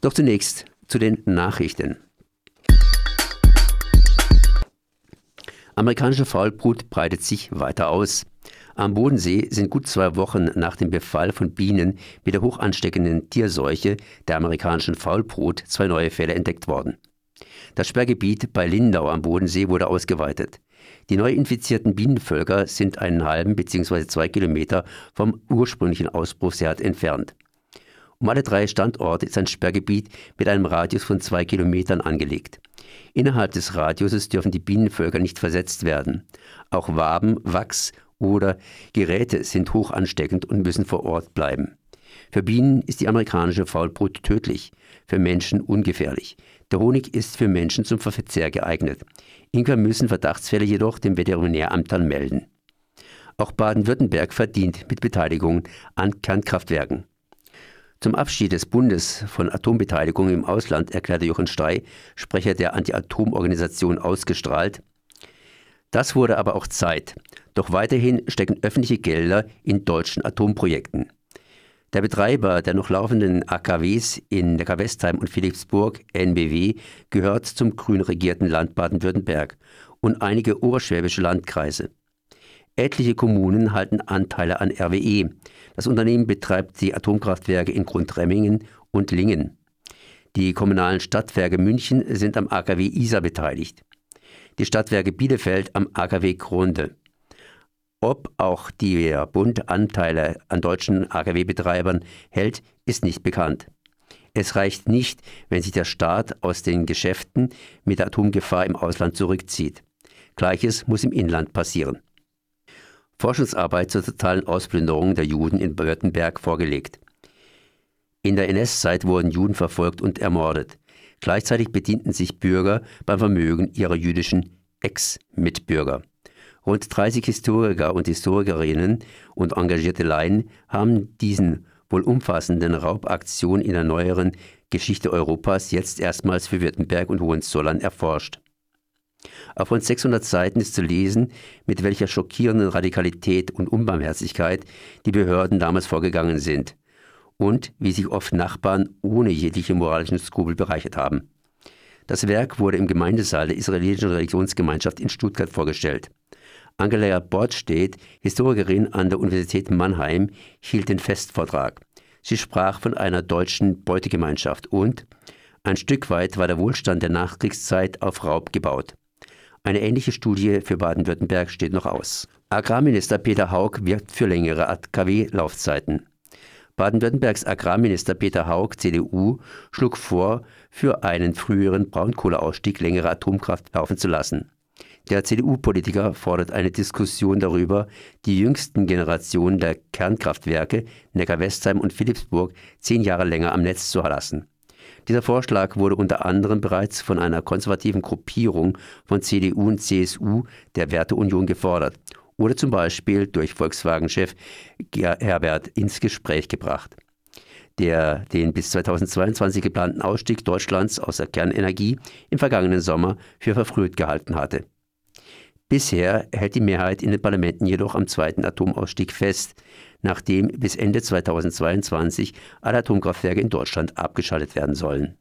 Doch zunächst zu den Nachrichten. Amerikanische Faulbrut breitet sich weiter aus. Am Bodensee sind gut zwei Wochen nach dem Befall von Bienen mit der hochansteckenden Tierseuche der amerikanischen Faulbrut zwei neue Fälle entdeckt worden. Das Sperrgebiet bei Lindau am Bodensee wurde ausgeweitet. Die neu infizierten Bienenvölker sind einen halben bzw. zwei Kilometer vom ursprünglichen Ausbruchsherd entfernt. Um alle drei Standorte ist ein Sperrgebiet mit einem Radius von zwei Kilometern angelegt. Innerhalb des Radiuses dürfen die Bienenvölker nicht versetzt werden. Auch Waben, Wachs oder Geräte sind hoch ansteckend und müssen vor Ort bleiben. Für Bienen ist die amerikanische Faulbrut tödlich, für Menschen ungefährlich. Der Honig ist für Menschen zum Verzehr geeignet. Imker müssen Verdachtsfälle jedoch dem Veterinäramt dann melden. Auch Baden-Württemberg verdient mit Beteiligung an Kernkraftwerken. Zum Abschied des Bundes von Atombeteiligung im Ausland erklärte Jochen Stey, Sprecher der Anti-Atom-Organisation, ausgestrahlt. Das wurde aber auch Zeit. Doch weiterhin stecken öffentliche Gelder in deutschen Atomprojekten. Der Betreiber der noch laufenden AKWs in Neckar-Westheim und Philipsburg, NBW, gehört zum grün regierten Land Baden-Württemberg und einige oberschwäbische Landkreise. Etliche Kommunen halten Anteile an RWE. Das Unternehmen betreibt die Atomkraftwerke in Grundremmingen und Lingen. Die kommunalen Stadtwerke München sind am AKW Isar beteiligt. Die Stadtwerke Bielefeld am AKW Grunde. Ob auch der Bund Anteile an deutschen AKW-Betreibern hält, ist nicht bekannt. Es reicht nicht, wenn sich der Staat aus den Geschäften mit der Atomgefahr im Ausland zurückzieht. Gleiches muss im Inland passieren. Forschungsarbeit zur totalen Ausplünderung der Juden in Württemberg vorgelegt. In der NS-Zeit wurden Juden verfolgt und ermordet. Gleichzeitig bedienten sich Bürger beim Vermögen ihrer jüdischen Ex-Mitbürger. Rund 30 Historiker und Historikerinnen und engagierte Laien haben diesen wohl umfassenden Raubaktion in der neueren Geschichte Europas jetzt erstmals für Württemberg und Hohenzollern erforscht. Auf rund 600 Seiten ist zu lesen, mit welcher schockierenden Radikalität und Unbarmherzigkeit die Behörden damals vorgegangen sind und wie sich oft Nachbarn ohne jegliche moralischen Skrupel bereichert haben. Das Werk wurde im Gemeindesaal der israelitischen Religionsgemeinschaft in Stuttgart vorgestellt. Angela Bordstedt, Historikerin an der Universität Mannheim, hielt den Festvortrag. Sie sprach von einer deutschen Beutegemeinschaft und ein Stück weit war der Wohlstand der Nachkriegszeit auf Raub gebaut. Eine ähnliche Studie für Baden-Württemberg steht noch aus. Agrarminister Peter Haug wirkt für längere AKW-Laufzeiten. Baden-Württembergs Agrarminister Peter Haug, CDU, schlug vor, für einen früheren Braunkohleausstieg längere Atomkraft laufen zu lassen. Der CDU-Politiker fordert eine Diskussion darüber, die jüngsten Generationen der Kernkraftwerke Neckar-Westheim und Philipsburg zehn Jahre länger am Netz zu lassen. Dieser Vorschlag wurde unter anderem bereits von einer konservativen Gruppierung von CDU und CSU der Werteunion gefordert oder zum Beispiel durch Volkswagen-Chef Herbert ins Gespräch gebracht der den bis 2022 geplanten Ausstieg Deutschlands aus der Kernenergie im vergangenen Sommer für verfrüht gehalten hatte. Bisher hält die Mehrheit in den Parlamenten jedoch am zweiten Atomausstieg fest, nachdem bis Ende 2022 alle Atomkraftwerke in Deutschland abgeschaltet werden sollen.